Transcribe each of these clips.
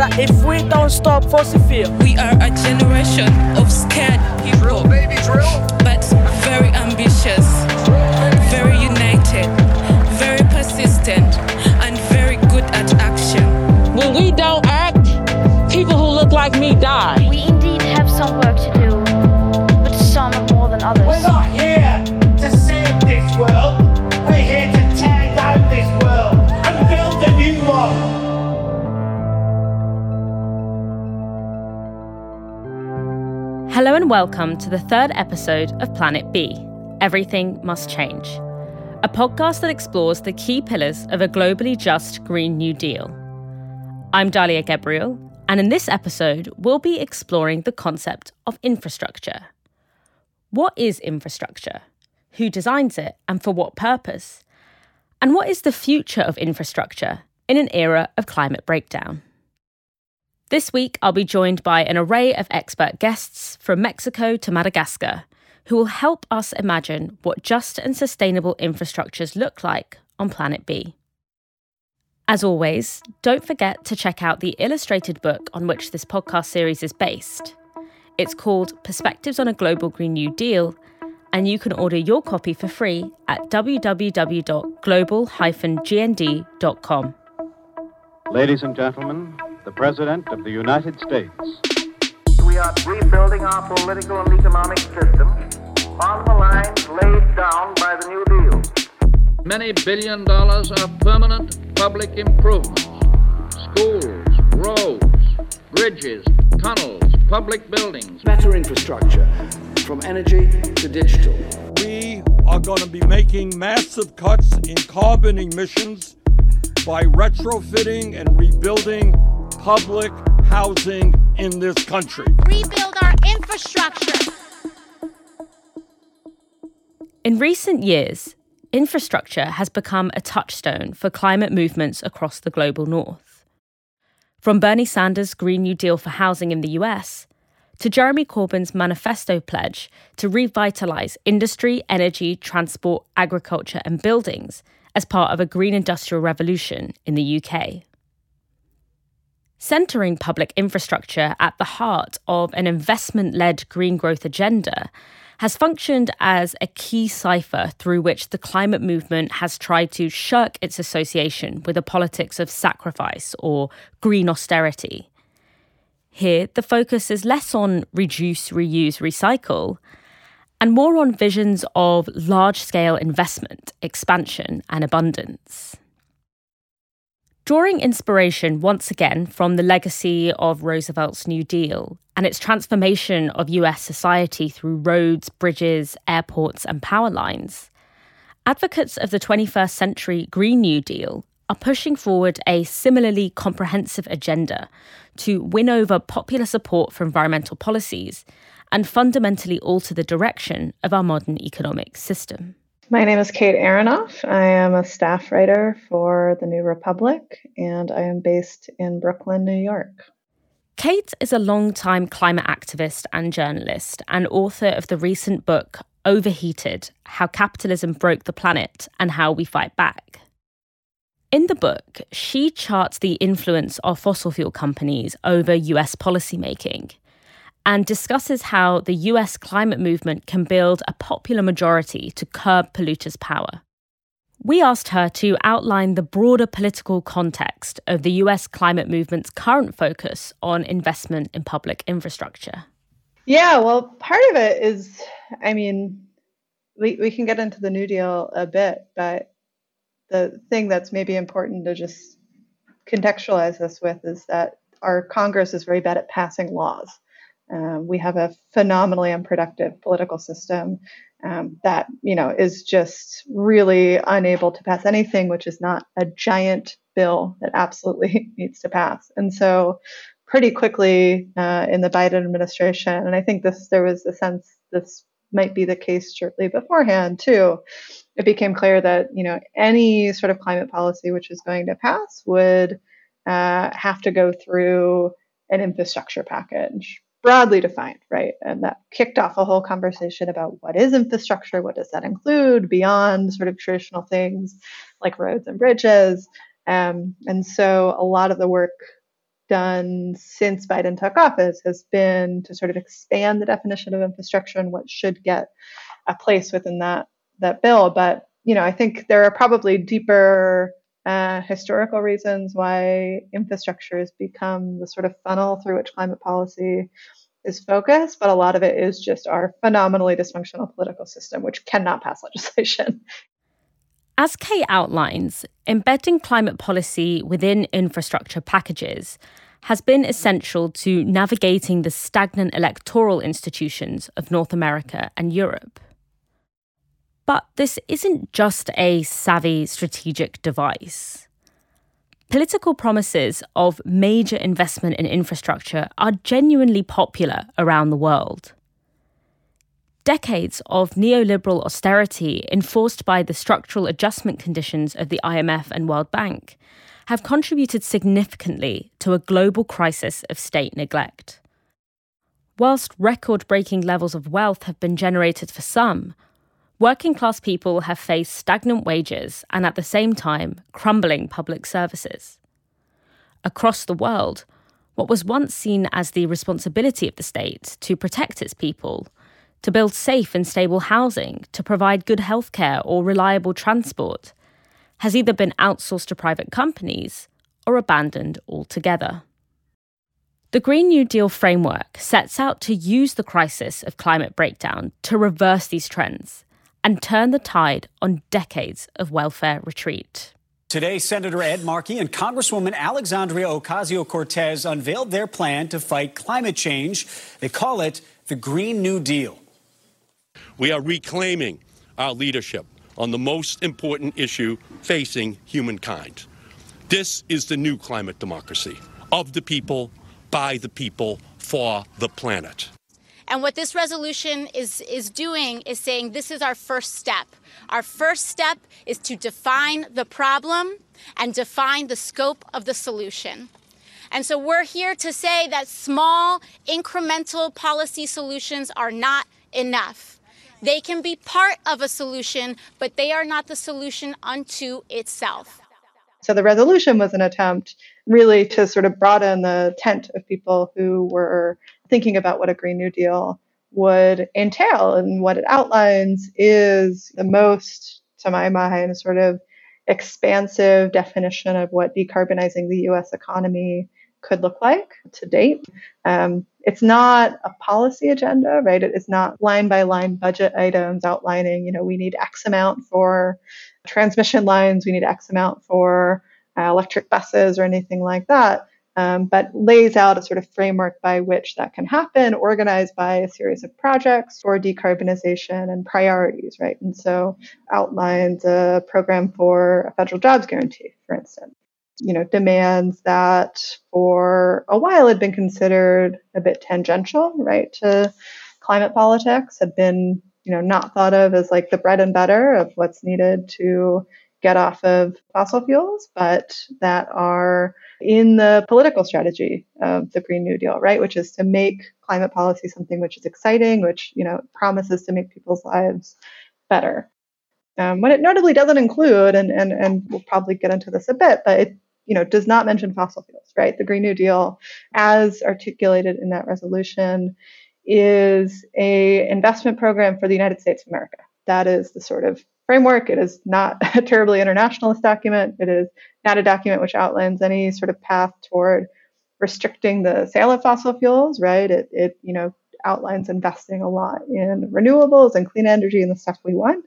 underwater if we don't stop fossil fuel. We are a generation of scared people, but very welcome to the third episode of Planet B Everything Must Change, a podcast that explores the key pillars of a globally just Green New Deal. I'm Dalia Gebrial, and in this episode, we'll be exploring the concept of infrastructure. What is infrastructure? Who designs it and for what purpose? And what is the future of infrastructure in an era of climate breakdown? This week, I'll be joined by an array of expert guests from Mexico to Madagascar who will help us imagine what just and sustainable infrastructures look like on Planet B. As always, don't forget to check out the illustrated book on which this podcast series is based. It's called Perspectives on a Global Green New Deal, and you can order your copy for free at www.global-gnd.com. Ladies and gentlemen, the President of the United States. We are rebuilding our political and economic system on the lines laid down by the New Deal. Many billion dollars of permanent public improvements. Schools, roads, bridges, tunnels, public buildings. better infrastructure from energy to digital. We are going to be making massive cuts in carbon emissions by retrofitting and rebuilding public housing in this country. Rebuild our infrastructure. In recent years, infrastructure has become a touchstone for climate movements across the global north. From Bernie Sanders' Green New Deal for housing in the US to Jeremy Corbyn's manifesto pledge to revitalise industry, energy, transport, agriculture, and buildings as part of a green industrial revolution in the UK. Centering public infrastructure at the heart of an investment led green growth agenda has functioned as a key cipher through which the climate movement has tried to shirk its association with a politics of sacrifice or green austerity. Here, the focus is less on reduce, reuse, recycle, and more on visions of large scale investment, expansion, and abundance. Drawing inspiration once again from the legacy of Roosevelt's New Deal and its transformation of US society through roads, bridges, airports, and power lines, advocates of the 21st century Green New Deal are pushing forward a similarly comprehensive agenda to win over popular support for environmental policies and fundamentally alter the direction of our modern economic system. My name is Kate Aronoff. I am a staff writer for The New Republic, and I am based in Brooklyn, New York. Kate is a long-time climate activist and journalist, and author of the recent book Overheated How Capitalism Broke the Planet and How We Fight Back. In the book, she charts the influence of fossil fuel companies over US policymaking and discusses how the US climate movement can build a popular majority to curb polluters' power. We asked her to outline the broader political context of the US climate movement's current focus on investment in public infrastructure. Yeah, well, part of it is, I mean, we, we can get into the New Deal a bit, but the thing that's maybe important to just contextualize this with is that our Congress is very bad at passing laws. Um, we have a phenomenally unproductive political system um, that you know is just really unable to pass anything which is not a giant bill that absolutely needs to pass. And so, pretty quickly uh, in the Biden administration, and I think this there was a sense this might be the case shortly beforehand too. It became clear that you know any sort of climate policy which is going to pass would uh, have to go through an infrastructure package broadly defined, right? And that kicked off a whole conversation about what is infrastructure, what does that include beyond sort of traditional things like roads and bridges. Um, and so a lot of the work done since Biden took office has been to sort of expand the definition of infrastructure and what should get a place within that that bill. But you know, I think there are probably deeper uh, historical reasons why infrastructure has become the sort of funnel through which climate policy is focused, but a lot of it is just our phenomenally dysfunctional political system, which cannot pass legislation. As Kate outlines, embedding climate policy within infrastructure packages has been essential to navigating the stagnant electoral institutions of North America and Europe. But this isn't just a savvy strategic device. Political promises of major investment in infrastructure are genuinely popular around the world. Decades of neoliberal austerity enforced by the structural adjustment conditions of the IMF and World Bank have contributed significantly to a global crisis of state neglect. Whilst record breaking levels of wealth have been generated for some, working class people have faced stagnant wages and at the same time crumbling public services. Across the world, what was once seen as the responsibility of the state to protect its people, to build safe and stable housing, to provide good healthcare or reliable transport, has either been outsourced to private companies or abandoned altogether. The Green New Deal framework sets out to use the crisis of climate breakdown to reverse these trends and turn the tide on decades of welfare retreat. Today, Senator Ed Markey and Congresswoman Alexandria Ocasio Cortez unveiled their plan to fight climate change. They call it the Green New Deal. We are reclaiming our leadership on the most important issue facing humankind. This is the new climate democracy of the people, by the people, for the planet. And what this resolution is, is doing is saying this is our first step. Our first step is to define the problem and define the scope of the solution. And so we're here to say that small, incremental policy solutions are not enough. They can be part of a solution, but they are not the solution unto itself. So the resolution was an attempt really to sort of broaden the tent of people who were thinking about what a Green New Deal would entail. And what it outlines is the most, to my mind, sort of expansive definition of what decarbonizing the US economy could look like to date. Um, it's not a policy agenda, right? It is not line by line budget items outlining, you know, we need X amount for transmission lines, we need X amount for uh, electric buses or anything like that um, but lays out a sort of framework by which that can happen, organized by a series of projects for decarbonization and priorities, right? And so outlines a program for a federal jobs guarantee, for instance. You know, demands that for a while had been considered a bit tangential, right, to climate politics, had been, you know, not thought of as like the bread and butter of what's needed to get off of fossil fuels, but that are in the political strategy of the Green New Deal, right? Which is to make climate policy something which is exciting, which, you know, promises to make people's lives better. Um, what it notably doesn't include, and, and, and we'll probably get into this a bit, but it you know, does not mention fossil fuels, right? The Green New Deal, as articulated in that resolution, is a investment program for the United States of America. That is the sort of framework. It is not a terribly internationalist document. It is not a document which outlines any sort of path toward restricting the sale of fossil fuels, right? It, it you know, outlines investing a lot in renewables and clean energy and the stuff we want.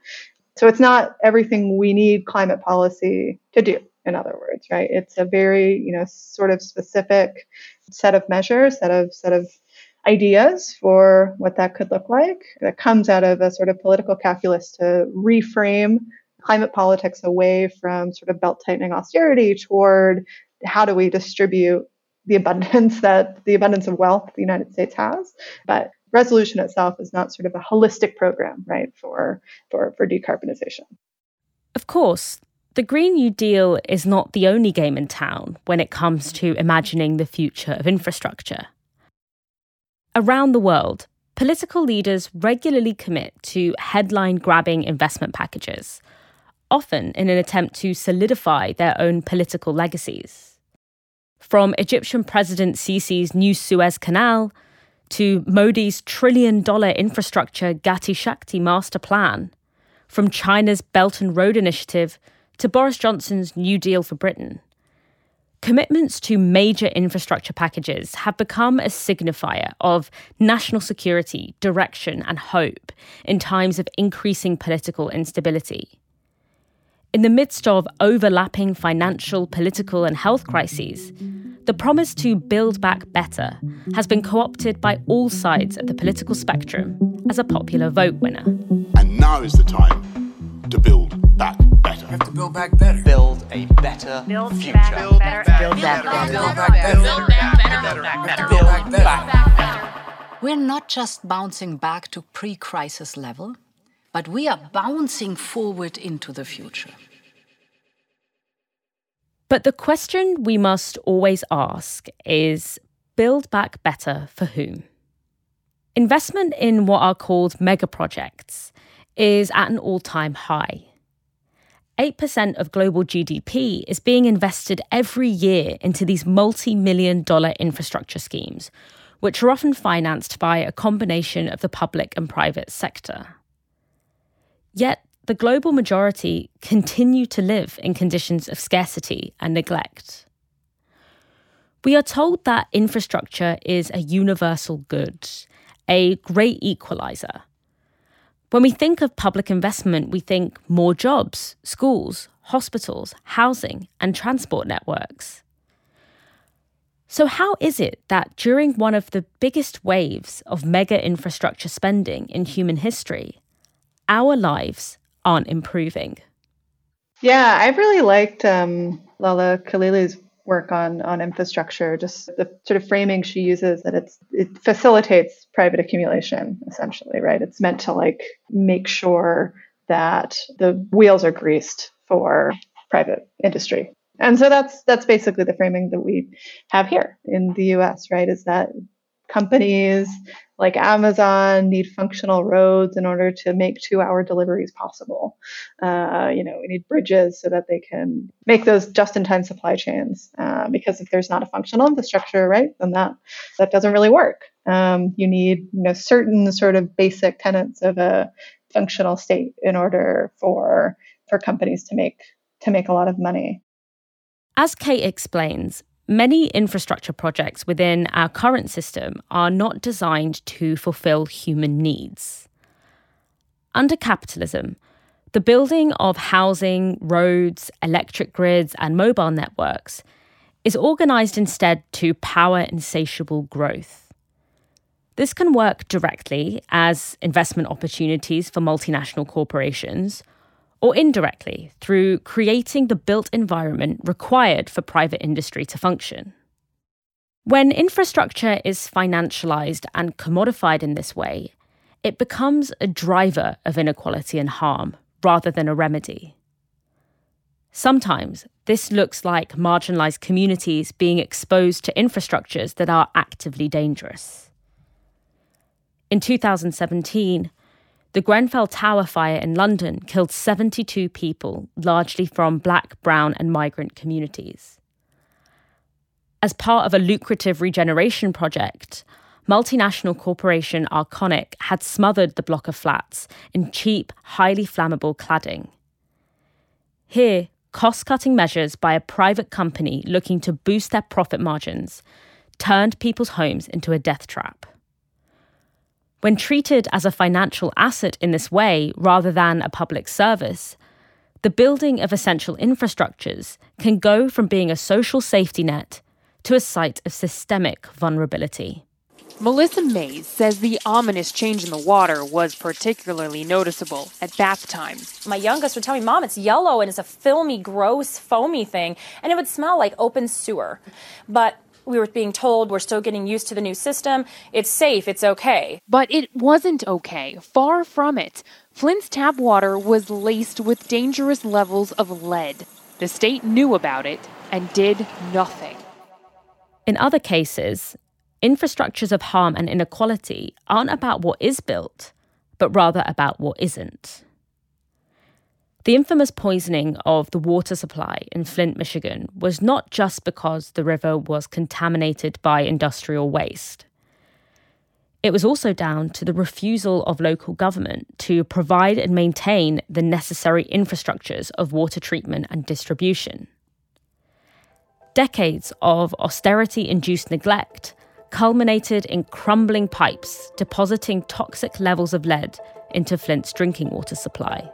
So it's not everything we need climate policy to do, in other words, right? It's a very, you know, sort of specific set of measures, set of set of ideas for what that could look like. That comes out of a sort of political calculus to reframe climate politics away from sort of belt tightening austerity toward how do we distribute the abundance that the abundance of wealth the United States has. But resolution itself is not sort of a holistic program, right, for for, for decarbonization. Of course, the Green New Deal is not the only game in town when it comes to imagining the future of infrastructure. Around the world, political leaders regularly commit to headline grabbing investment packages, often in an attempt to solidify their own political legacies. From Egyptian President Sisi's new Suez Canal to Modi's trillion dollar infrastructure Gati Shakti master plan, from China's Belt and Road Initiative to Boris Johnson's New Deal for Britain. Commitments to major infrastructure packages have become a signifier of national security, direction, and hope in times of increasing political instability. In the midst of overlapping financial, political, and health crises, the promise to build back better has been co opted by all sides of the political spectrum as a popular vote winner. And now is the time to build back better. We have to build back better. Build a better build future. Back build better. Build back better. Build back better. Build back better. Build back better. We're not just bouncing back to pre crisis level, but we are bouncing forward into the future. But the question we must always ask is build back better for whom? Investment in what are called mega projects is at an all time high. 8% of global GDP is being invested every year into these multi million dollar infrastructure schemes, which are often financed by a combination of the public and private sector. Yet, the global majority continue to live in conditions of scarcity and neglect. We are told that infrastructure is a universal good, a great equalizer. When we think of public investment, we think more jobs, schools, hospitals, housing, and transport networks. So, how is it that during one of the biggest waves of mega infrastructure spending in human history, our lives aren't improving? Yeah, I've really liked um, Laleh Khalili's work on on infrastructure. Just the sort of framing she uses that it's it facilitates private accumulation essentially, right? It's meant to like make sure that the wheels are greased for private industry. And so that's that's basically the framing that we have here in the US, right? Is that companies like Amazon need functional roads in order to make two hour deliveries possible. Uh, you know, we need bridges so that they can make those just in time supply chains. Uh, because if there's not a functional infrastructure, right, then that, that doesn't really work. Um, you need, you know, certain sort of basic tenets of a functional state in order for, for companies to make, to make a lot of money. As Kate explains, Many infrastructure projects within our current system are not designed to fulfill human needs. Under capitalism, the building of housing, roads, electric grids, and mobile networks is organized instead to power insatiable growth. This can work directly as investment opportunities for multinational corporations or indirectly through creating the built environment required for private industry to function. When infrastructure is financialized and commodified in this way, it becomes a driver of inequality and harm rather than a remedy. Sometimes this looks like marginalized communities being exposed to infrastructures that are actively dangerous. In 2017, the Grenfell Tower fire in London killed 72 people, largely from black, brown, and migrant communities. As part of a lucrative regeneration project, multinational corporation Arconic had smothered the block of flats in cheap, highly flammable cladding. Here, cost cutting measures by a private company looking to boost their profit margins turned people's homes into a death trap. When treated as a financial asset in this way rather than a public service, the building of essential infrastructures can go from being a social safety net to a site of systemic vulnerability. Melissa Mays says the ominous change in the water was particularly noticeable at bath time. My youngest would tell me, Mom, it's yellow and it's a filmy, gross, foamy thing, and it would smell like open sewer. But we were being told we're still getting used to the new system. It's safe. It's okay. But it wasn't okay. Far from it. Flint's tap water was laced with dangerous levels of lead. The state knew about it and did nothing. In other cases, infrastructures of harm and inequality aren't about what is built, but rather about what isn't. The infamous poisoning of the water supply in Flint, Michigan was not just because the river was contaminated by industrial waste. It was also down to the refusal of local government to provide and maintain the necessary infrastructures of water treatment and distribution. Decades of austerity induced neglect culminated in crumbling pipes depositing toxic levels of lead into Flint's drinking water supply.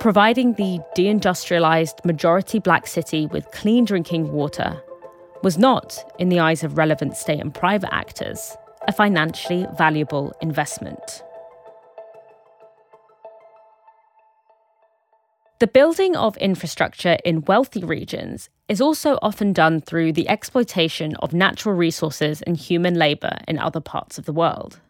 Providing the deindustrialized majority black city with clean drinking water was not, in the eyes of relevant state and private actors, a financially valuable investment. The building of infrastructure in wealthy regions is also often done through the exploitation of natural resources and human labour in other parts of the world.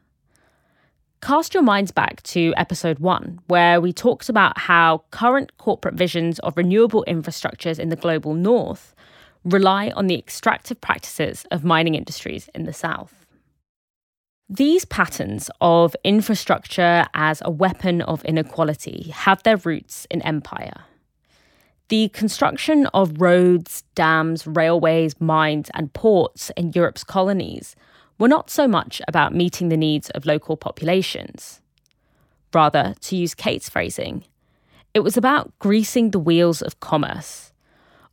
Cast your minds back to episode one, where we talked about how current corporate visions of renewable infrastructures in the global north rely on the extractive practices of mining industries in the south. These patterns of infrastructure as a weapon of inequality have their roots in empire. The construction of roads, dams, railways, mines, and ports in Europe's colonies were not so much about meeting the needs of local populations. Rather, to use Kate's phrasing, it was about greasing the wheels of commerce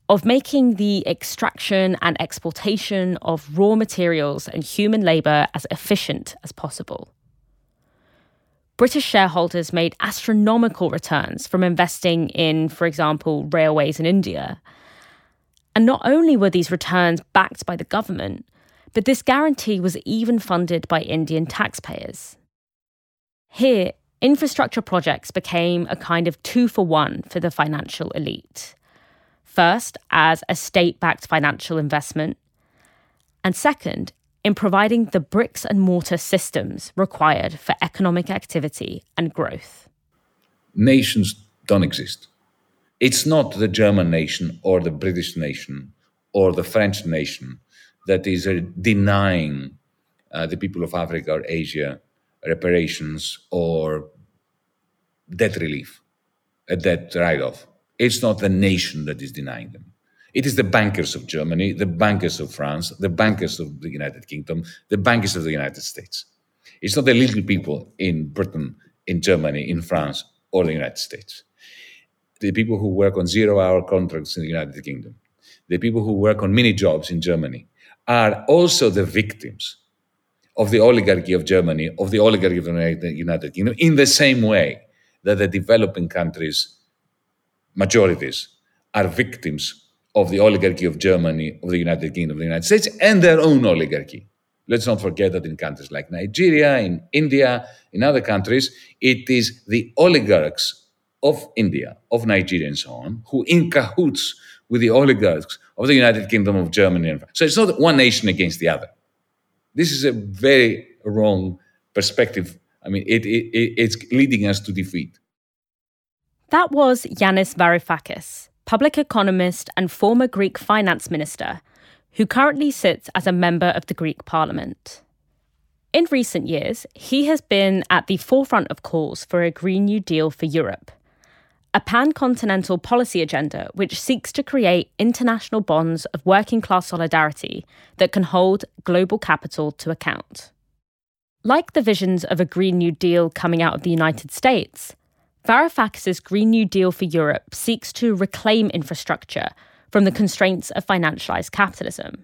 of making the extraction and exportation of raw materials and human labour as efficient as possible. British shareholders made astronomical returns from investing in, for example, railways in India. And not only were these returns backed by the government, but this guarantee was even funded by Indian taxpayers. Here, infrastructure projects became a kind of two for one for the financial elite. First, as a state backed financial investment, and second, in providing the bricks and mortar systems required for economic activity and growth. Nations don't exist. It's not the German nation or the British nation or the French nation that is uh, denying uh, the people of Africa or Asia reparations or debt relief, a debt write off. It's not the nation that is denying them. It is the bankers of Germany, the bankers of France, the bankers of the United Kingdom, the bankers of the United States. It's not the little people in Britain, in Germany, in France, or the United States. The people who work on zero hour contracts in the United Kingdom, the people who work on mini jobs in Germany, are also the victims of the oligarchy of Germany, of the oligarchy of the United Kingdom, in the same way that the developing countries majorities are victims of the oligarchy of Germany, of the United Kingdom, of the United States, and their own oligarchy. Let's not forget that in countries like Nigeria, in India, in other countries, it is the oligarchs of India, of Nigeria, and so on, who in cahoots with the oligarchs of the United Kingdom, of Germany. And so it's not one nation against the other. This is a very wrong perspective. I mean, it, it, it's leading us to defeat. That was Yanis Varoufakis, public economist and former Greek finance minister, who currently sits as a member of the Greek parliament. In recent years, he has been at the forefront of calls for a Green New Deal for Europe, a pan continental policy agenda which seeks to create international bonds of working class solidarity that can hold global capital to account. Like the visions of a Green New Deal coming out of the United States, Varoufakis' Green New Deal for Europe seeks to reclaim infrastructure from the constraints of financialized capitalism,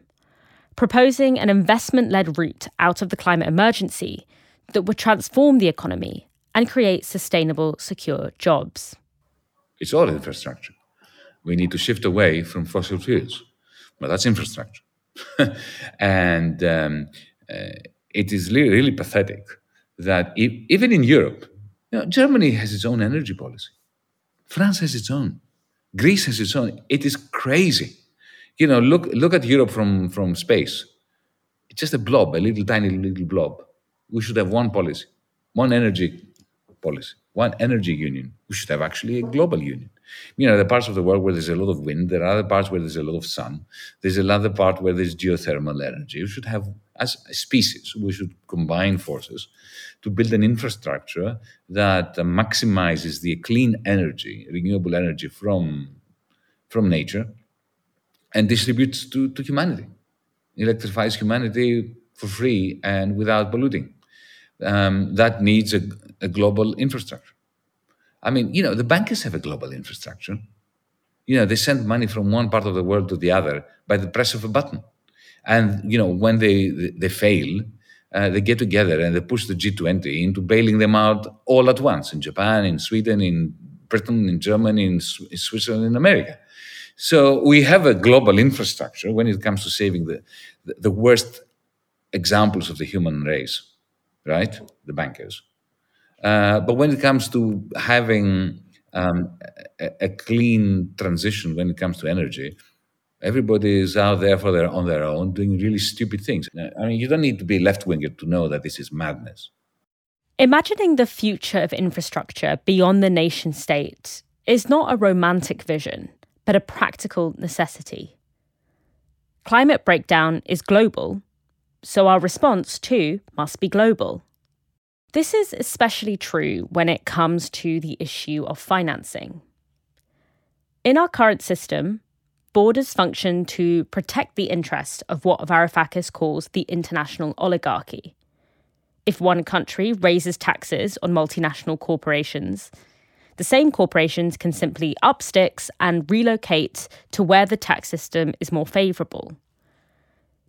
proposing an investment led route out of the climate emergency that would transform the economy and create sustainable, secure jobs. It's all infrastructure. We need to shift away from fossil fuels. Well, that's infrastructure. and um, uh, it is really, really pathetic that if, even in Europe, you know, Germany has its own energy policy. France has its own. Greece has its own. It is crazy. You know, look look at Europe from, from space. It's just a blob, a little tiny little blob. We should have one policy, one energy policy, one energy union. We should have actually a global union. You know, the parts of the world where there's a lot of wind, there are other parts where there's a lot of sun, there's another part where there's geothermal energy. We should have as a species, we should combine forces to build an infrastructure that maximizes the clean energy, renewable energy from, from nature, and distributes to, to humanity, electrifies humanity for free and without polluting. Um, that needs a, a global infrastructure. I mean, you know, the bankers have a global infrastructure. You know, they send money from one part of the world to the other by the press of a button. And, you know, when they, they fail, uh, they get together and they push the G20 into bailing them out all at once in Japan, in Sweden, in Britain, in Germany, in, in Switzerland, in America. So we have a global infrastructure when it comes to saving the, the, the worst examples of the human race, right? The bankers. Uh, but when it comes to having um, a, a, clean transition when it comes to energy, everybody is out there for their on their own doing really stupid things. I mean, you don't need to be left winger to know that this is madness. Imagining the future of infrastructure beyond the nation state is not a romantic vision, but a practical necessity. Climate breakdown is global, so our response too must be global. This is especially true when it comes to the issue of financing. In our current system, borders function to protect the interest of what Varoufakis calls the international oligarchy. If one country raises taxes on multinational corporations, the same corporations can simply up sticks and relocate to where the tax system is more favourable.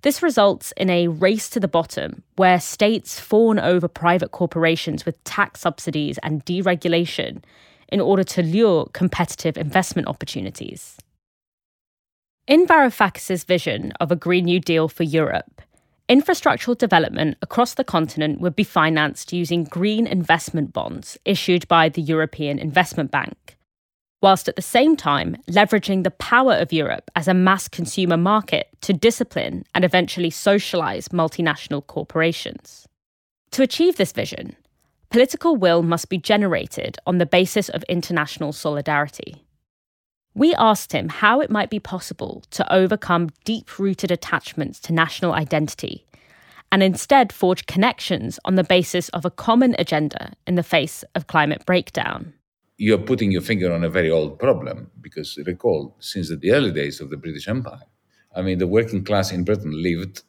This results in a race to the bottom where states fawn over private corporations with tax subsidies and deregulation in order to lure competitive investment opportunities. In Varoufakis' vision of a Green New Deal for Europe, infrastructural development across the continent would be financed using green investment bonds issued by the European Investment Bank whilst at the same time leveraging the power of Europe as a mass consumer market to discipline and eventually socialise multinational corporations. To achieve this vision, political will must be generated on the basis of international solidarity. We asked him how it might be possible to overcome deep rooted attachments to national identity and instead forge connections on the basis of a common agenda in the face of climate breakdown you're putting your finger on a very old problem because recall, since the early days of the British Empire, I mean, the working class in Britain lived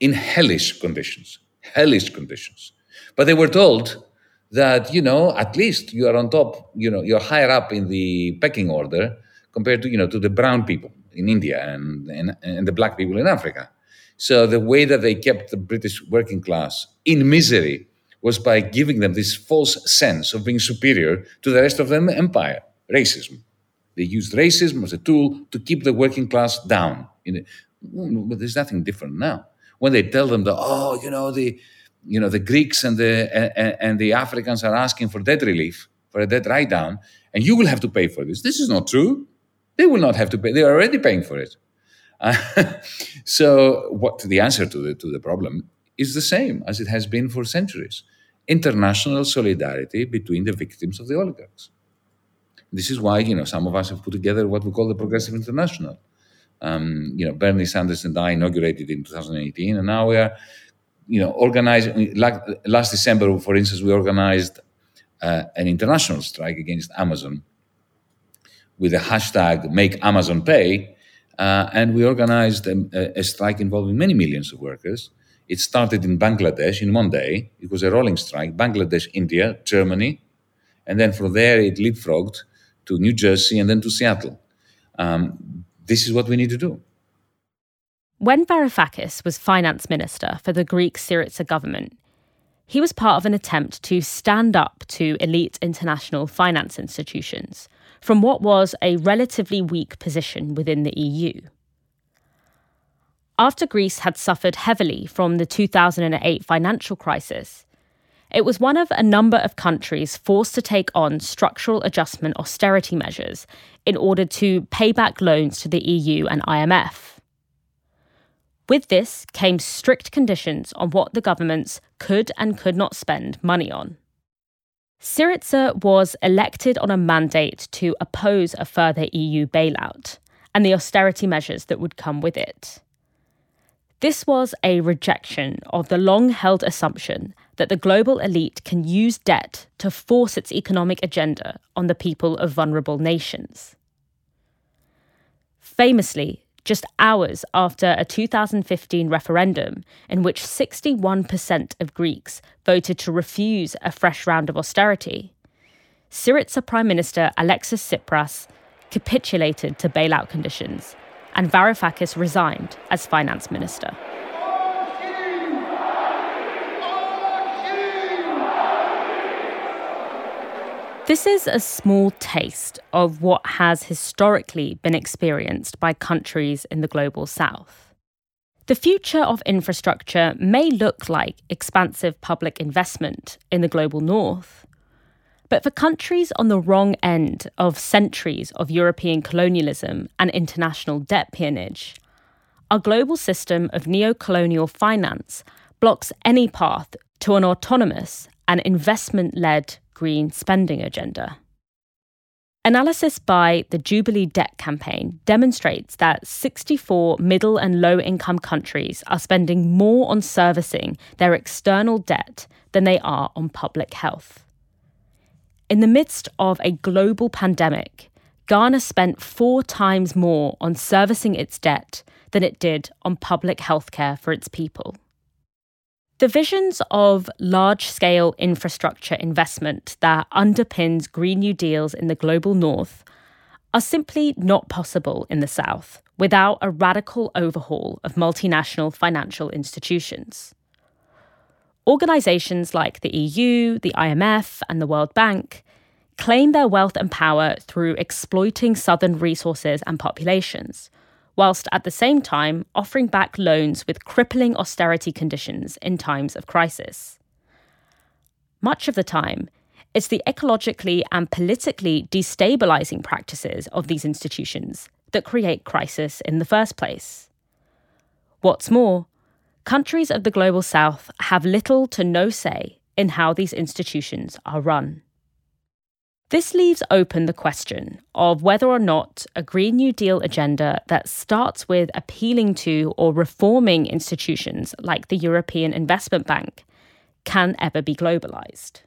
in hellish conditions, hellish conditions. But they were told that, you know, at least you are on top, you know, you're higher up in the pecking order compared to, you know, to the brown people in India and, and, and the black people in Africa. So the way that they kept the British working class in misery was by giving them this false sense of being superior to the rest of the empire racism. They used racism as a tool to keep the working class down. But there's nothing different now. When they tell them that, oh, you know, the, you know, the Greeks and the, and, and the Africans are asking for debt relief, for a debt write down, and you will have to pay for this. This is not true. They will not have to pay. They are already paying for it. Uh, so, what the answer to the to the problem is the same as it has been for centuries international solidarity between the victims of the oligarchs. This is why, you know, some of us have put together what we call the Progressive International. Um, you know, Bernie Sanders and I inaugurated in 2018, and now we are, you know, organizing. Last December, for instance, we organized uh, an international strike against Amazon with the hashtag Make Amazon Pay, uh, and we organized a, a, strike involving many millions of workers it started in Bangladesh in one day. It was a rolling strike Bangladesh, India, Germany. And then from there, it leapfrogged to New Jersey and then to Seattle. Um, this is what we need to do. When Varoufakis was finance minister for the Greek Syriza government, he was part of an attempt to stand up to elite international finance institutions from what was a relatively weak position within the EU. After Greece had suffered heavily from the 2008 financial crisis, it was one of a number of countries forced to take on structural adjustment austerity measures in order to pay back loans to the EU and IMF. With this came strict conditions on what the governments could and could not spend money on. Syriza was elected on a mandate to oppose a further EU bailout and the austerity measures that would come with it. This was a rejection of the long held assumption that the global elite can use debt to force its economic agenda on the people of vulnerable nations. Famously, just hours after a 2015 referendum in which 61% of Greeks voted to refuse a fresh round of austerity, Syriza Prime Minister Alexis Tsipras capitulated to bailout conditions, and Varoufakis resigned as finance minister. This is a small taste of what has historically been experienced by countries in the global south. The future of infrastructure may look like expansive public investment in the global north, but for countries on the wrong end of centuries of European colonialism and international debt peonage, our global system of neo colonial finance blocks any path to an autonomous and investment led green spending agenda. Analysis by the Jubilee Debt Campaign demonstrates that 64 middle and low income countries are spending more on servicing their external debt than they are on public health. In the midst of a global pandemic, Ghana spent four times more on servicing its debt than it did on public healthcare for its people. The visions of large scale infrastructure investment that underpins Green New Deals in the global north are simply not possible in the south without a radical overhaul of multinational financial institutions. Organisations like the EU, the IMF, and the World Bank claim their wealth and power through exploiting southern resources and populations whilst at the same time offering back loans with crippling austerity conditions in times of crisis. Much of the time, it's the ecologically and politically destabilizing practices of these institutions that create crisis in the first place. What's more, countries of the global south have little to no say in how these institutions are run. This leaves open the question of whether or not a Green New Deal agenda that starts with appealing to or reforming institutions like the European Investment Bank can ever be globalized.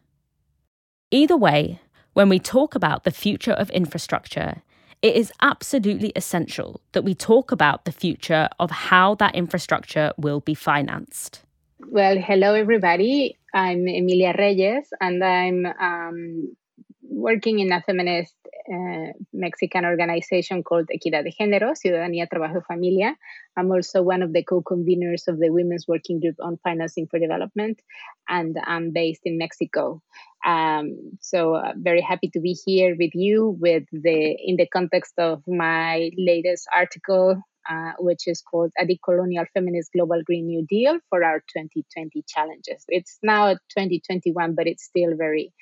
Either way, when we talk about the future of infrastructure, it is absolutely essential that we talk about the future of how that infrastructure will be financed. Well, hello, everybody. I'm Emilia Reyes, and I'm um, working in a feminist uh, Mexican organization called Equidad de Género, Ciudadanía, Trabajo, Familia. I'm also one of the co-conveners of the Women's Working Group on Financing for Development, and I'm based in Mexico. Um, so uh, very happy to be here with you with the in the context of my latest article, uh, which is called A Decolonial Feminist Global Green New Deal for our 2020 challenges. It's now 2021, but it's still very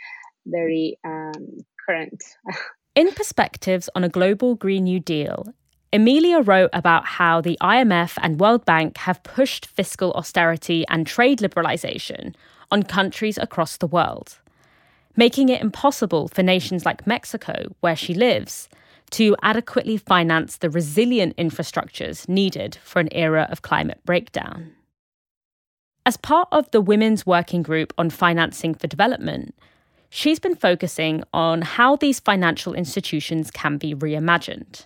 very um, current. In Perspectives on a Global Green New Deal, Emilia wrote about how the IMF and World Bank have pushed fiscal austerity and trade liberalization on countries across the world, making it impossible for nations like Mexico, where she lives, to adequately finance the resilient infrastructures needed for an era of climate breakdown. As part of the Women's Working Group on Financing for Development, she's been focusing on how these financial institutions can be reimagined.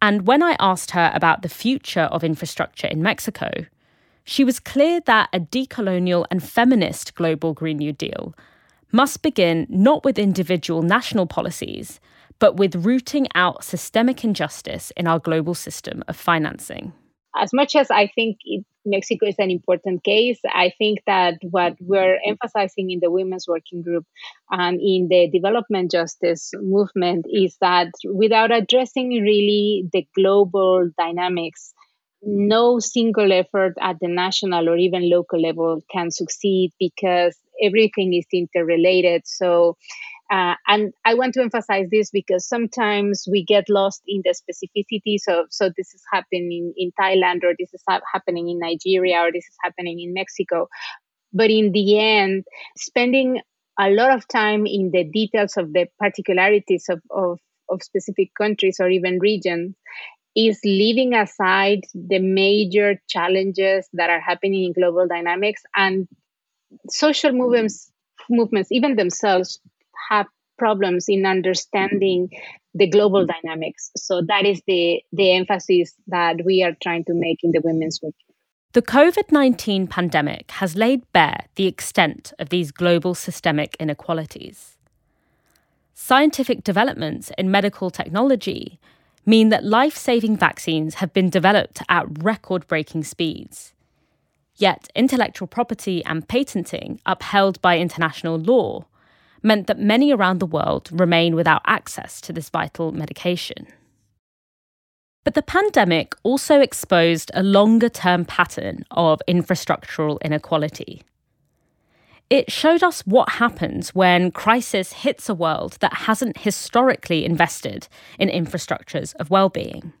And when I asked her about the future of infrastructure in Mexico, she was clear that a decolonial and feminist global Green New Deal must begin not with individual national policies, but with rooting out systemic injustice in our global system of financing. As much as I think it Mexico is an important case. I think that what we're emphasizing in the Women's Working Group and in the development justice movement is that without addressing really the global dynamics, no single effort at the national or even local level can succeed because everything is interrelated. So uh, and I want to emphasize this because sometimes we get lost in the specificities of, so this is happening in Thailand, or this is ha- happening in Nigeria, or this is happening in Mexico. But in the end, spending a lot of time in the details of the particularities of, of, of specific countries or even regions is leaving aside the major challenges that are happening in global dynamics and social movements movements even themselves have problems in understanding the global mm. dynamics so that is the the emphasis that we are trying to make in the women's work the COVID 19 pandemic has laid bare the extent of these global systemic inequalities. Scientific developments in medical technology mean that life saving vaccines have been developed at record breaking speeds. Yet, intellectual property and patenting, upheld by international law, meant that many around the world remain without access to this vital medication. But the pandemic also exposed a longer term pattern of infrastructural inequality. It showed us what happens when crisis hits a world that hasn't historically invested in infrastructures of well-being.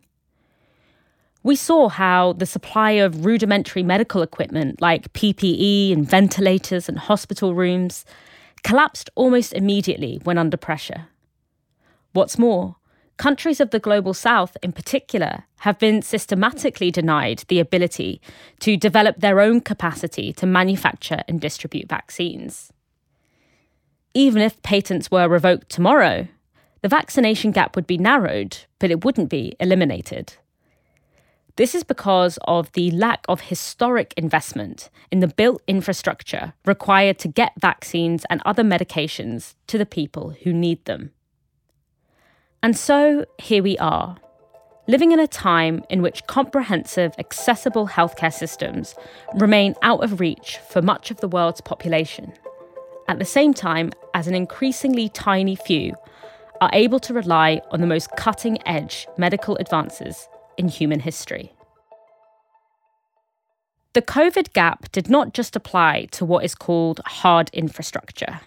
We saw how the supply of rudimentary medical equipment like PPE and ventilators and hospital rooms collapsed almost immediately when under pressure. What's more, countries of the global south in particular have been systematically denied the ability to develop their own capacity to manufacture and distribute vaccines. Even if patents were revoked tomorrow, the vaccination gap would be narrowed, but it wouldn't be eliminated. This is because of the lack of historic investment in the built infrastructure required to get vaccines and other medications to the people who need them. And so here we are, living in a time in which comprehensive, accessible healthcare systems remain out of reach for much of the world's population, at the same time as an increasingly tiny few are able to rely on the most cutting edge medical advances in human history. The COVID gap did not just apply to what is called hard infrastructure.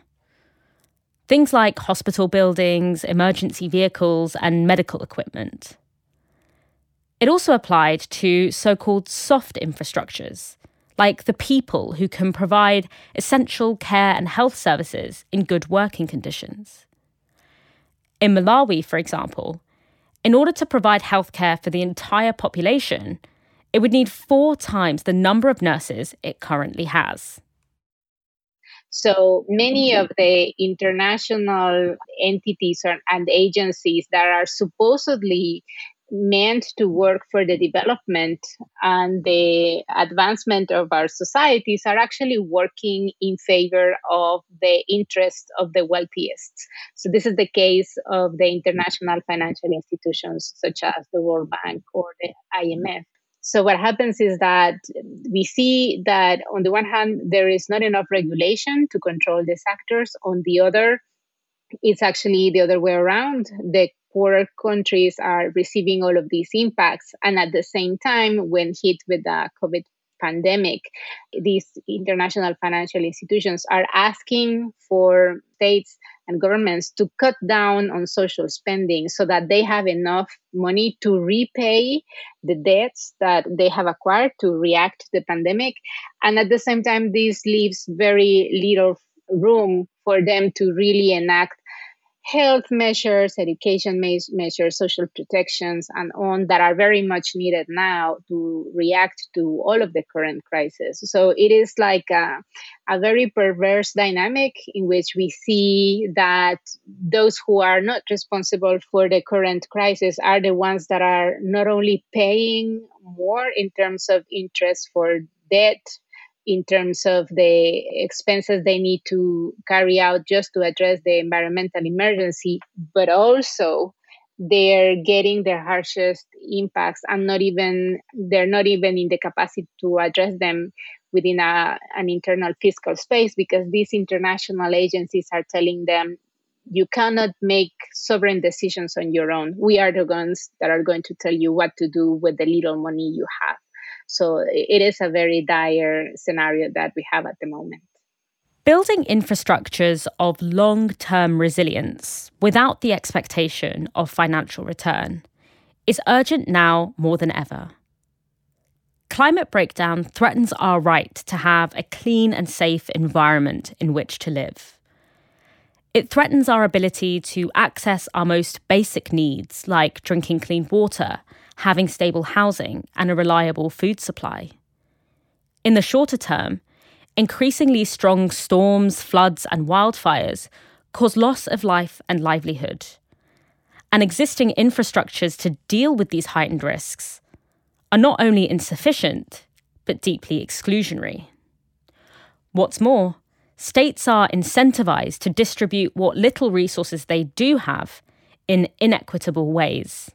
Things like hospital buildings, emergency vehicles, and medical equipment. It also applied to so called soft infrastructures, like the people who can provide essential care and health services in good working conditions. In Malawi, for example, in order to provide healthcare for the entire population, it would need four times the number of nurses it currently has. So many of the international entities and agencies that are supposedly meant to work for the development and the advancement of our societies are actually working in favor of the interests of the wealthiest. So, this is the case of the international financial institutions such as the World Bank or the IMF. So what happens is that we see that on the one hand, there is not enough regulation to control these actors. On the other, it's actually the other way around. The poorer countries are receiving all of these impacts. And at the same time, when hit with the COVID pandemic, these international financial institutions are asking for states and governments to cut down on social spending so that they have enough money to repay the debts that they have acquired to react to the pandemic. And at the same time, this leaves very little room for them to really enact health measures, education measures, social protections, and on that are very much needed now to react to all of the current crisis. So it is like a, a very perverse dynamic in which we see that those who are not responsible for the current crisis are the ones that are not only paying more in terms of interest for debt in terms of the expenses they need to carry out just to address the environmental emergency, but also they're getting the harshest impacts and not even they're not even in the capacity to address them within a, an internal fiscal space because these international agencies are telling them you cannot make sovereign decisions on your own. We are the ones that are going to tell you what to do with the little money you have. So it is a very dire scenario that we have at the moment. Building infrastructures of long term resilience without the expectation of financial return is urgent now more than ever. Climate breakdown threatens our right to have a clean and safe environment in which to live. It threatens our ability to access our most basic needs like drinking clean water having stable housing and a reliable food supply. In the shorter term, increasingly strong storms, floods, and wildfires cause loss of life and livelihood. And existing infrastructures to deal with these heightened risks are not only insufficient, but deeply exclusionary. What's more, states are incentivized to distribute what little resources they do have in inequitable ways.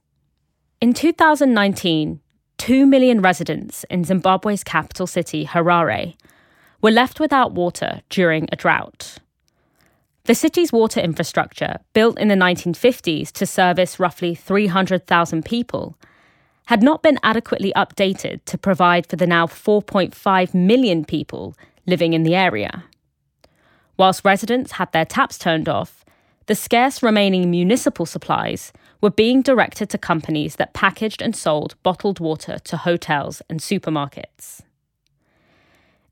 In 2019, 2 million residents in Zimbabwe's capital city, Harare, were left without water during a drought. The city's water infrastructure, built in the 1950s to service roughly 300,000 people, had not been adequately updated to provide for the now 4.5 million people living in the area. Whilst residents had their taps turned off, the scarce remaining municipal supplies were being directed to companies that packaged and sold bottled water to hotels and supermarkets.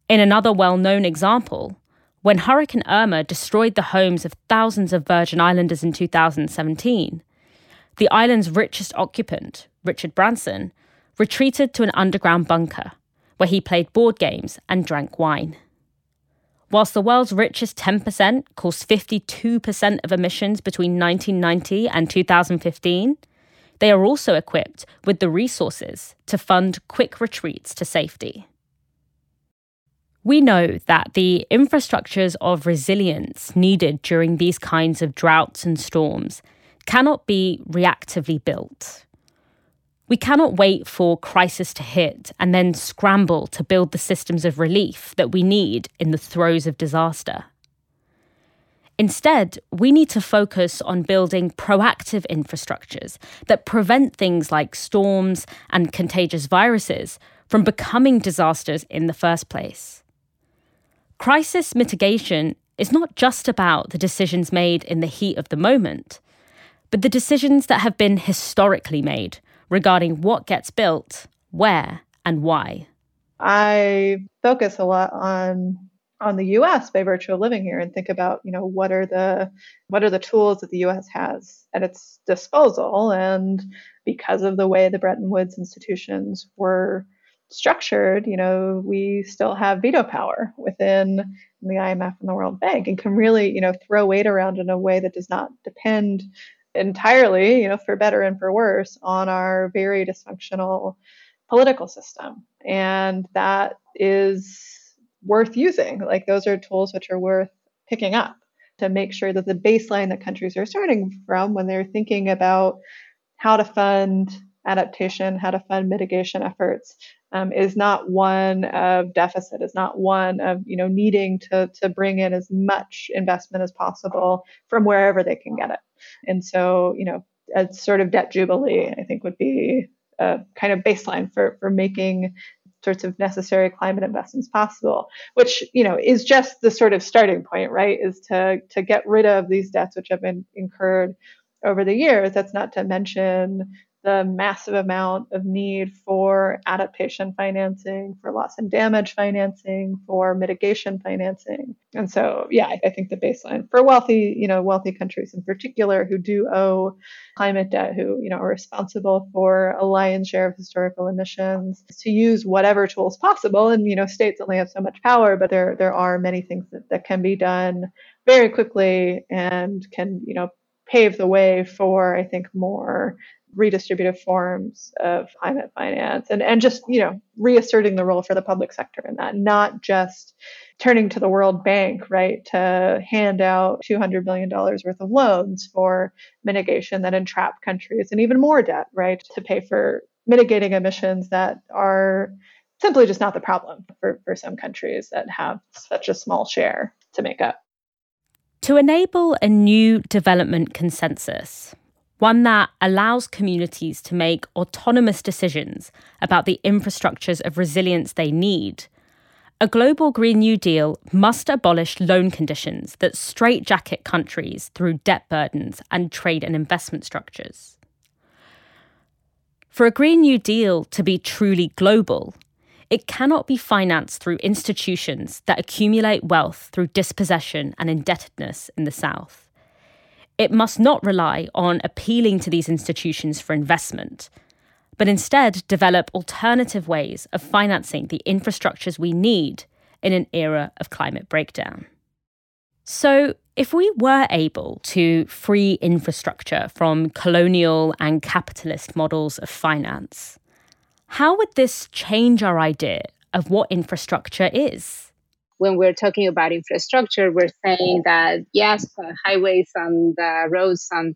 In another well known example, when Hurricane Irma destroyed the homes of thousands of Virgin Islanders in 2017, the island's richest occupant, Richard Branson, retreated to an underground bunker where he played board games and drank wine. Whilst the world's richest 10% caused 52% of emissions between 1990 and 2015, they are also equipped with the resources to fund quick retreats to safety. We know that the infrastructures of resilience needed during these kinds of droughts and storms cannot be reactively built. We cannot wait for crisis to hit and then scramble to build the systems of relief that we need in the throes of disaster. Instead, we need to focus on building proactive infrastructures that prevent things like storms and contagious viruses from becoming disasters in the first place. Crisis mitigation is not just about the decisions made in the heat of the moment, but the decisions that have been historically made regarding what gets built, where, and why. I focus a lot on on the US by virtue of living here and think about, you know, what are the what are the tools that the US has at its disposal and because of the way the Bretton Woods institutions were structured, you know, we still have veto power within the IMF and the World Bank and can really, you know, throw weight around in a way that does not depend entirely, you know, for better and for worse, on our very dysfunctional political system. And that is worth using. Like those are tools which are worth picking up to make sure that the baseline that countries are starting from when they're thinking about how to fund adaptation, how to fund mitigation efforts, um, is not one of deficit, is not one of you know needing to to bring in as much investment as possible from wherever they can get it. And so you know a sort of debt jubilee, I think, would be a kind of baseline for for making sorts of necessary climate investments possible, which you know is just the sort of starting point, right? Is to to get rid of these debts which have been incurred over the years. That's not to mention the massive amount of need for adaptation financing, for loss and damage financing, for mitigation financing. And so, yeah, I, think the baseline for wealthy, you know, wealthy countries in particular who do owe climate debt, who, you know, are responsible for a lion's share of historical emissions, to use whatever tools possible. And, you know, states only have so much power, but there there are many things that, that can be done very quickly and can, you know, pave the way for, I think, more redistributive forms of climate finance and, and just, you know, reasserting the role for the public sector in that, not just turning to the World Bank, right, to hand out $200 billion worth of loans for mitigation that entrap countries and even more debt, right, to pay for mitigating emissions that are simply just not the problem for, for some countries that have such a small share to make up. To enable a new development consensus, one that allows communities to make autonomous decisions about the infrastructures of resilience they need. A global Green New Deal must abolish loan conditions that straitjacket countries through debt burdens and trade and investment structures. For a Green New Deal to be truly global, it cannot be financed through institutions that accumulate wealth through dispossession and indebtedness in the South. It must not rely on appealing to these institutions for investment, but instead develop alternative ways of financing the infrastructures we need in an era of climate breakdown. So, if we were able to free infrastructure from colonial and capitalist models of finance, how would this change our idea of what infrastructure is? When we're talking about infrastructure, we're saying that yes, uh, highways and uh, roads and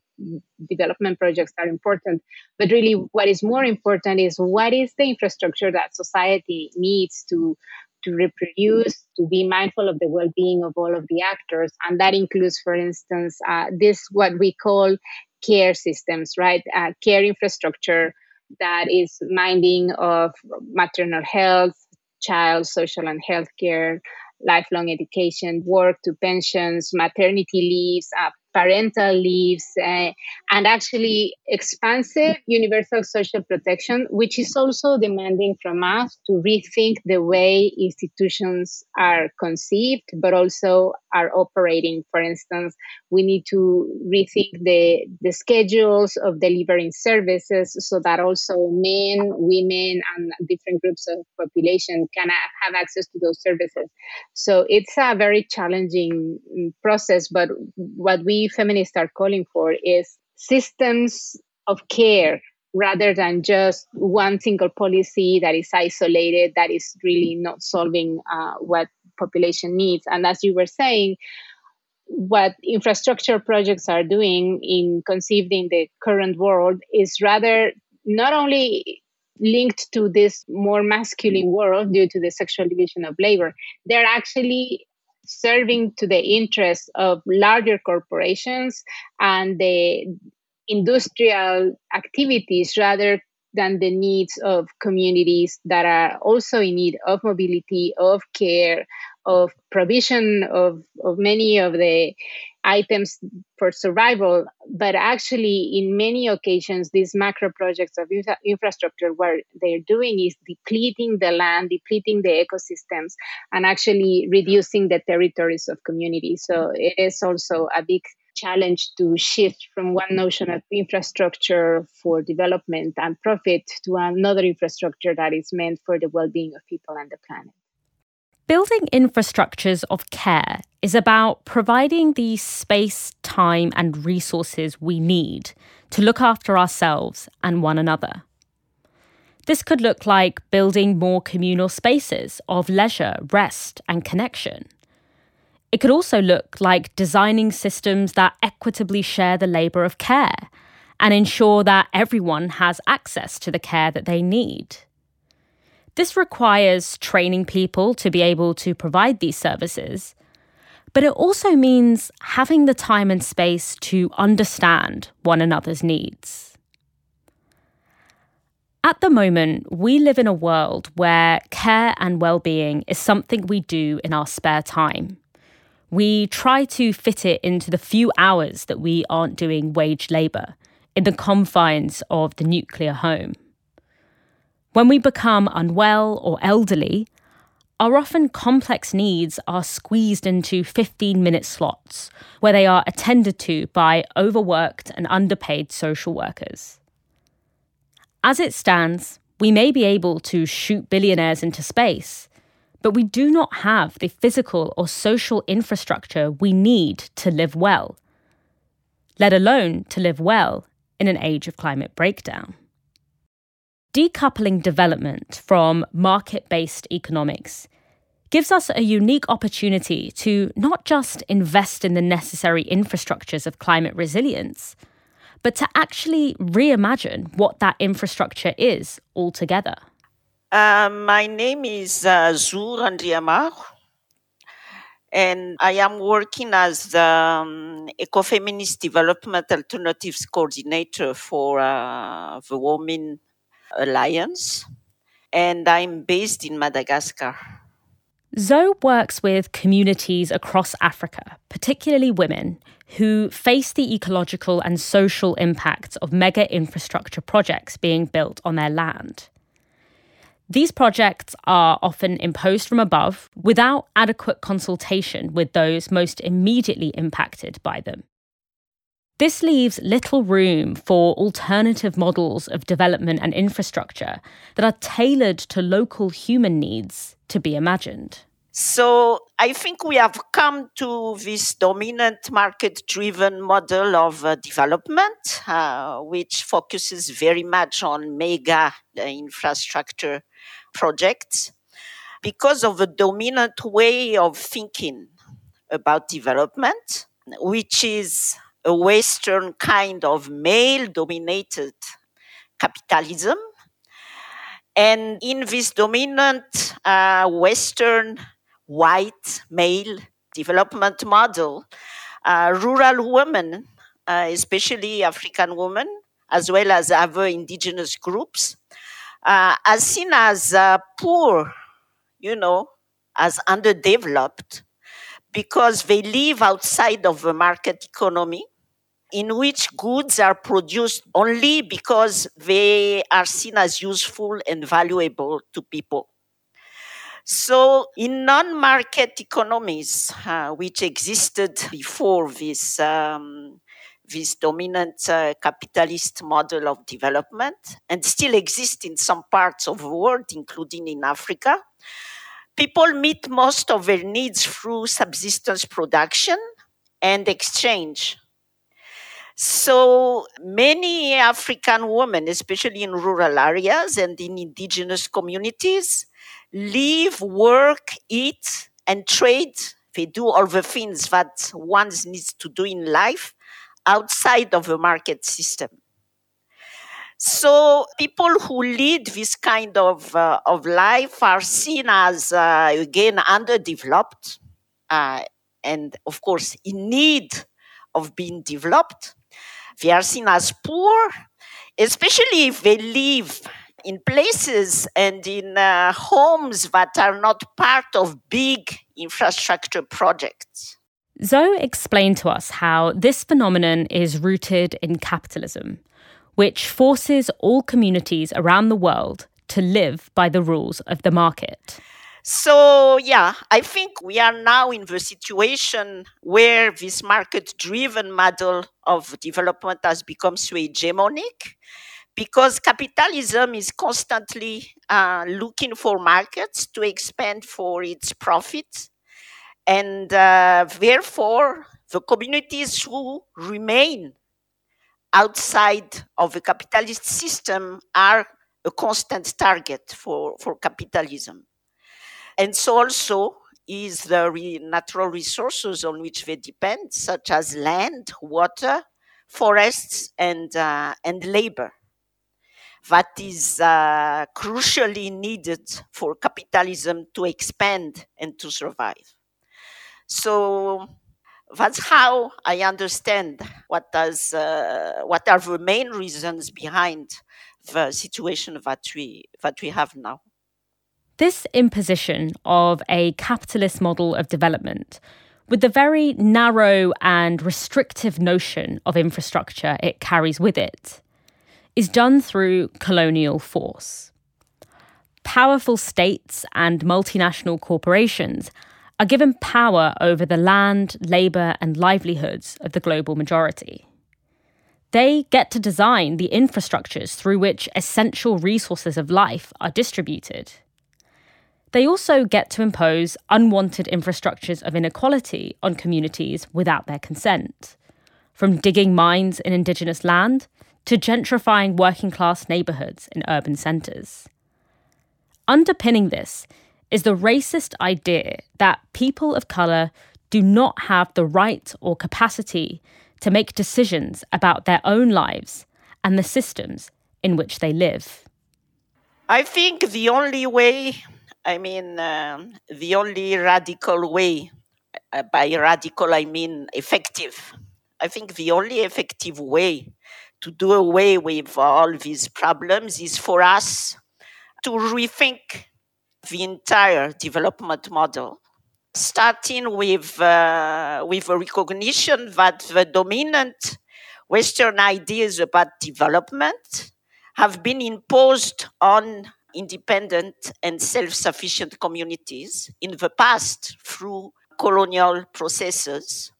development projects are important, but really what is more important is what is the infrastructure that society needs to to reproduce, to be mindful of the well-being of all of the actors, and that includes, for instance, uh, this what we call care systems, right? Uh, care infrastructure that is minding of maternal health, child social and health care, lifelong education, work to pensions, maternity leaves, uh, parental leaves, uh, and actually expansive universal social protection, which is also demanding from us to rethink the way institutions are conceived, but also are operating. For instance, we need to rethink the, the schedules of delivering services so that also men, women, and different groups of population can have access to those services. So it's a very challenging mm, process, but what we feminists are calling for is systems of care rather than just one single policy that is isolated, that is really not solving uh, what population needs. And as you were saying, what infrastructure projects are doing in conceived in the current world is rather not only linked to this more masculine world due to the sexual division of labor, they're actually serving to the interests of larger corporations and the industrial activities rather than the needs of communities that are also in need of mobility, of care, of provision of, of many of the items for survival. But actually, in many occasions, these macro projects of infra- infrastructure, what they're doing is depleting the land, depleting the ecosystems, and actually reducing the territories of communities. So it is also a big challenge to shift from one notion of infrastructure for development and profit to another infrastructure that is meant for the well-being of people and the planet. Building infrastructures of care is about providing the space, time, and resources we need to look after ourselves and one another. This could look like building more communal spaces of leisure, rest, and connection. It could also look like designing systems that equitably share the labour of care and ensure that everyone has access to the care that they need. This requires training people to be able to provide these services, but it also means having the time and space to understand one another's needs. At the moment, we live in a world where care and well-being is something we do in our spare time. We try to fit it into the few hours that we aren't doing wage labour in the confines of the nuclear home. When we become unwell or elderly, our often complex needs are squeezed into 15 minute slots where they are attended to by overworked and underpaid social workers. As it stands, we may be able to shoot billionaires into space, but we do not have the physical or social infrastructure we need to live well, let alone to live well in an age of climate breakdown. Decoupling development from market based economics gives us a unique opportunity to not just invest in the necessary infrastructures of climate resilience, but to actually reimagine what that infrastructure is altogether. Uh, my name is uh, Zo and I am working as the um, Ecofeminist Development Alternatives Coordinator for uh, the WoMin Alliance, and I'm based in Madagascar. Zo works with communities across Africa, particularly women, who face the ecological and social impacts of mega infrastructure projects being built on their land. These projects are often imposed from above without adequate consultation with those most immediately impacted by them. This leaves little room for alternative models of development and infrastructure that are tailored to local human needs to be imagined. So I think we have come to this dominant market driven model of uh, development, uh, which focuses very much on mega uh, infrastructure projects because of a dominant way of thinking about development, which is a Western kind of male dominated capitalism. And in this dominant uh, Western white male development model, uh, rural women, uh, especially African women, as well as other indigenous groups, uh, are seen as uh, poor, you know, as underdeveloped, because they live outside of the market economy in which goods are produced only because they are seen as useful and valuable to people. So, in non market economies, uh, which existed before this, um, this dominant uh, capitalist model of development and still exist in some parts of the world, including in Africa, people meet most of their needs through subsistence production and exchange. So many African women, especially in rural areas and in indigenous communities, live, work, eat, and trade. They do all the things that one needs to do in life outside of the market system. So people who lead this kind of, uh, of life are seen as, uh, again, underdeveloped uh, and, of course, in need of being developed. They are seen as poor, especially if they live in places and in uh, homes that are not part of big infrastructure projects. Zo explained to us how this phenomenon is rooted in capitalism, which forces all communities around the world to live by the rules of the market. So, yeah, I think we are now in the situation where this market driven model of development has become so hegemonic because capitalism is constantly uh, looking for markets to expand for its profit. And uh, therefore, the communities who remain outside of the capitalist system are a constant target for, for capitalism. And so also is the re- natural resources on which they depend, such as land, water, forests, and, uh, and labor that is uh, crucially needed for capitalism to expand and to survive. So that's how I understand what does uh, what are the main reasons behind the situation that we that we have now. This imposition of a capitalist model of development with the very narrow and restrictive notion of infrastructure it carries with it is done through colonial force. Powerful states and multinational corporations are given power over the land, labour, and livelihoods of the global majority. They get to design the infrastructures through which essential resources of life are distributed. They also get to impose unwanted infrastructures of inequality on communities without their consent, from digging mines in indigenous land to gentrifying working class neighbourhoods in urban centres. Underpinning this is the racist idea that people of colour do not have the right or capacity to make decisions about their own lives and the systems in which they live. I think the only way, I mean, uh, the only radical way, uh, by radical I mean effective, I think the only effective way to do away with all these problems is for us to rethink the entire development model, starting with, uh, with a recognition that the dominant Western ideas about development have been imposed on independent and self sufficient communities in the past through colonial processes.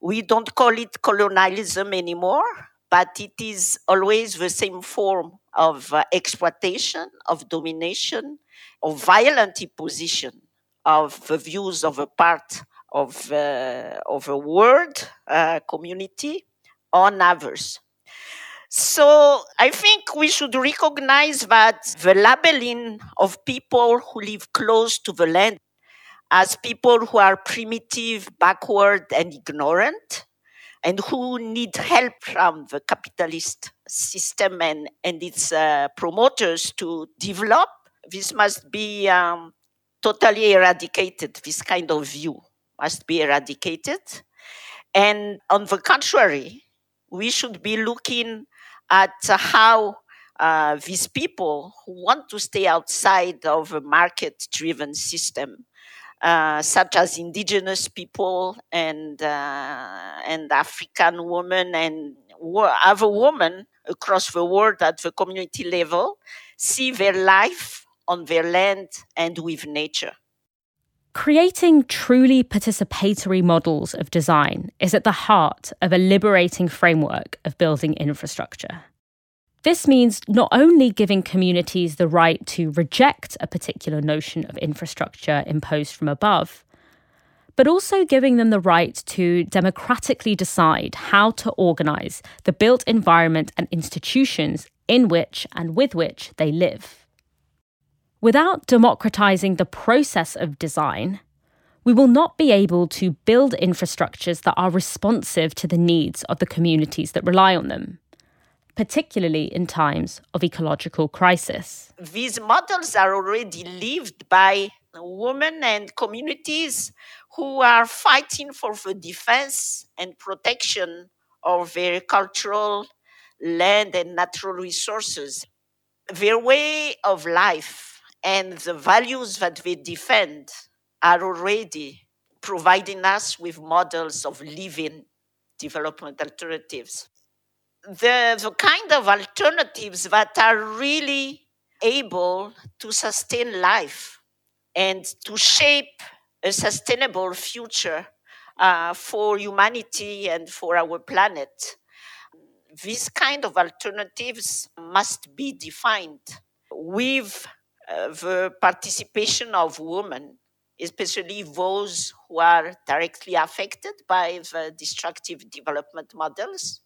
We don't call it colonialism anymore, but it is always the same form of uh, exploitation, of domination, of violent imposition of the views of a part of, uh, of a world uh, community on others. So I think we should recognize that the labeling of people who live close to the land as people who are primitive, backward, and ignorant, and who need help from the capitalist system and, and its uh, promoters to develop. This must be um, totally eradicated. This kind of view must be eradicated. And on the contrary, we should be looking at how uh, these people who want to stay outside of a market driven system uh, such as indigenous people and uh, and African women and other women across the world at the community level see their life on their land and with nature. Creating truly participatory models of design is at the heart of a liberating framework of building infrastructure. This means not only giving communities the right to reject a particular notion of infrastructure imposed from above, but also giving them the right to democratically decide how to organise the built environment and institutions in which and with which they live. Without democratising the process of design, we will not be able to build infrastructures that are responsive to the needs of the communities that rely on them particularly in times of ecological crisis. These models are already lived by women and communities who are fighting for the defense and protection of their cultural land and natural resources. Their way of life and the values that they defend are already providing us with models of living development alternatives the, the kind of alternatives that are really able to sustain life and to shape a sustainable future uh, for humanity and for our planet. These kind of alternatives must be defined with the participation of women, especially those who are directly affected by the destructive development models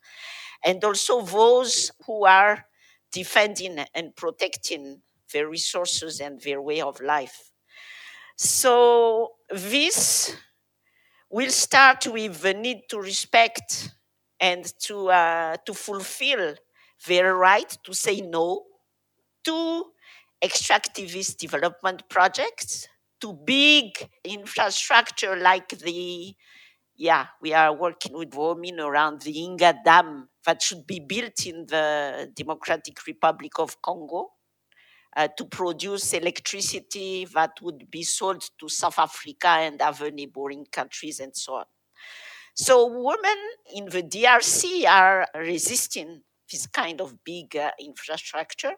and also those who are defending and protecting their resources and their way of life. So this will start with the need to respect and to, uh, to fulfill their right to say no to extractivist development projects, to big infrastructure like the yeah, we are working with women around the Inga Dam that should be built in the Democratic Republic of Congo uh, to produce electricity that would be sold to South Africa and other neighboring countries and so on. So women in the DRC are resisting this kind of big uh, infrastructure,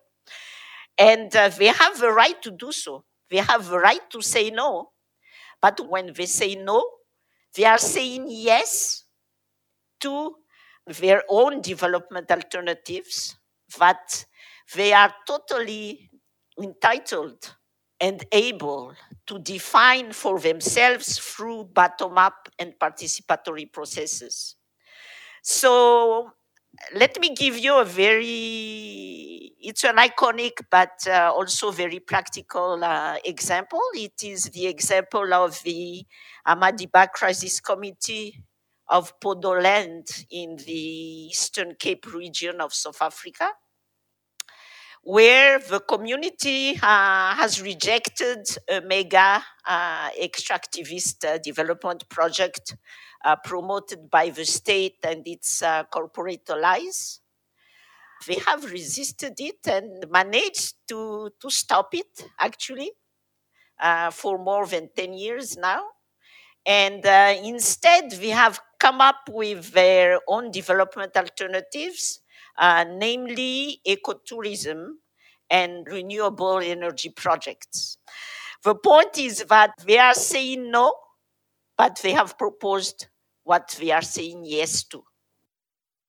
and uh, they have the right to do so. They have the right to say no, but when they say no, they are saying yes to their own development alternatives that they are totally entitled and able to define for themselves through bottom up and participatory processes. So let me give you a very it's an iconic but uh, also very practical uh, example. It is the example of the amadiba crisis committee of Pondoland in the eastern cape region of south africa where the community uh, has rejected a mega uh, extractivist uh, development project uh, promoted by the state and its uh, corporate allies. They have resisted it and managed to, to stop it, actually, uh, for more than 10 years now. And uh, instead, we have come up with their own development alternatives, uh, namely ecotourism and renewable energy projects. The point is that they are saying no but they have proposed what we are saying yes to.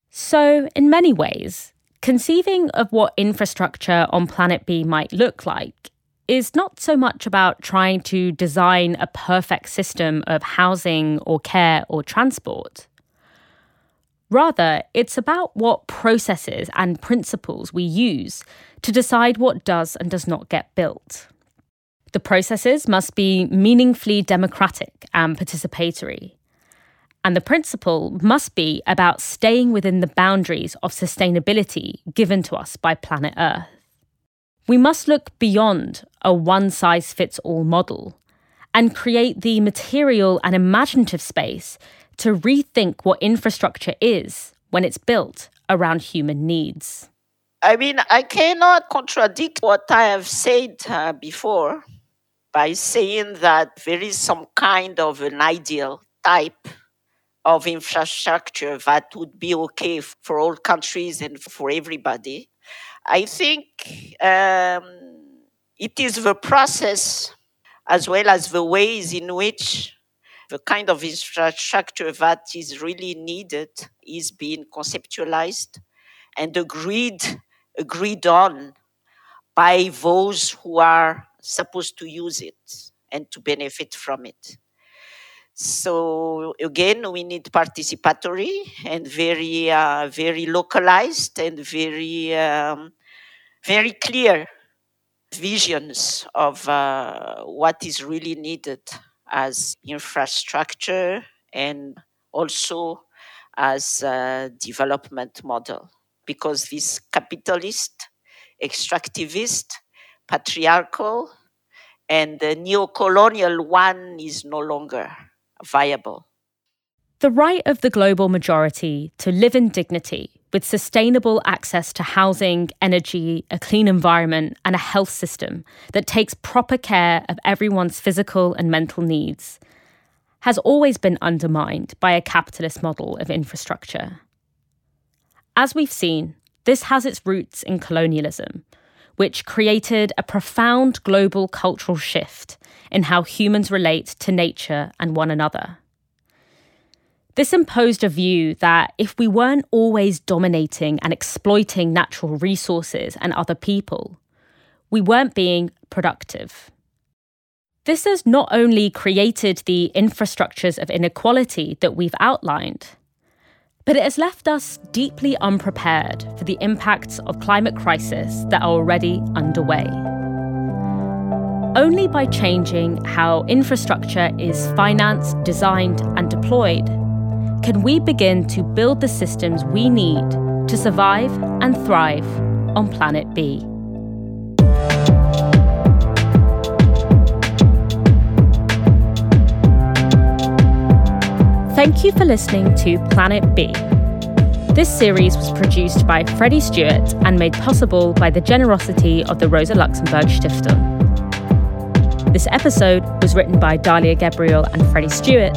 So, in many ways, conceiving of what infrastructure on Planet B might look like is not so much about trying to design a perfect system of housing or care or transport. Rather, it's about what processes and principles we use to decide what does and does not get built. The processes must be meaningfully democratic and participatory. And the principle must be about staying within the boundaries of sustainability given to us by planet Earth. We must look beyond a one size fits all model and create the material and imaginative space to rethink what infrastructure is when it's built around human needs. I mean, I cannot contradict what I have said uh, before by saying that there is some kind of an ideal type of infrastructure that would be okay for all countries and for everybody. I think um, it is the process as well as the ways in which the kind of infrastructure that is really needed is being conceptualized and agreed agreed on by those who are supposed to use it and to benefit from it. So again, we need participatory and very, uh, very localized and very, um, very clear visions of uh, what is really needed as infrastructure and also as a development model. Because this capitalist, extractivist, patriarchal, and the neo-colonial one is no longer viable. The right of the global majority to live in dignity with sustainable access to housing, energy, a clean environment, and a health system that takes proper care of everyone's physical and mental needs has always been undermined by a capitalist model of infrastructure. As we've seen, this has its roots in colonialism, which created a profound global cultural shift in how humans relate to nature and one another. This imposed a view that if we weren't always dominating and exploiting natural resources and other people, we weren't being productive. This has not only created the infrastructures of inequality that we've outlined, but it has left us deeply unprepared for the impacts of climate crisis that are already underway. Only by changing how infrastructure is financed, designed, and deployed can we begin to build the systems we need to survive and thrive on Planet B. Thank you for listening to Planet B. This series was produced by Freddie Stuart and made possible by the generosity of the Rosa Luxemburg Stiftung. This episode was written by Dalia Gebrial and Freddie Stuart.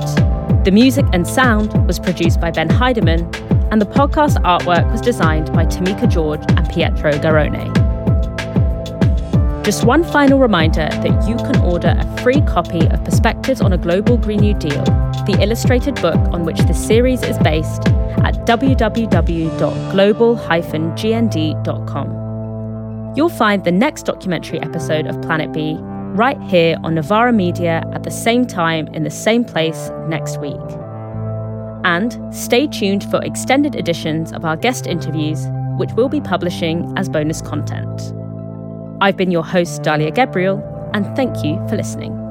The music and sound was produced by Ben Heyderman, and the podcast artwork was designed by Tomekah George and Pietro Garrone. Just one final reminder that you can order a free copy of Perspectives on a Global Green New Deal, the illustrated book on which this series is based, at www.global-gnd.com. You'll find the next documentary episode of Planet B right here on Novara Media at the same time in the same place next week. And stay tuned for extended editions of our guest interviews, which we'll be publishing as bonus content. I've been your host, Dalia Gebrial, and thank you for listening.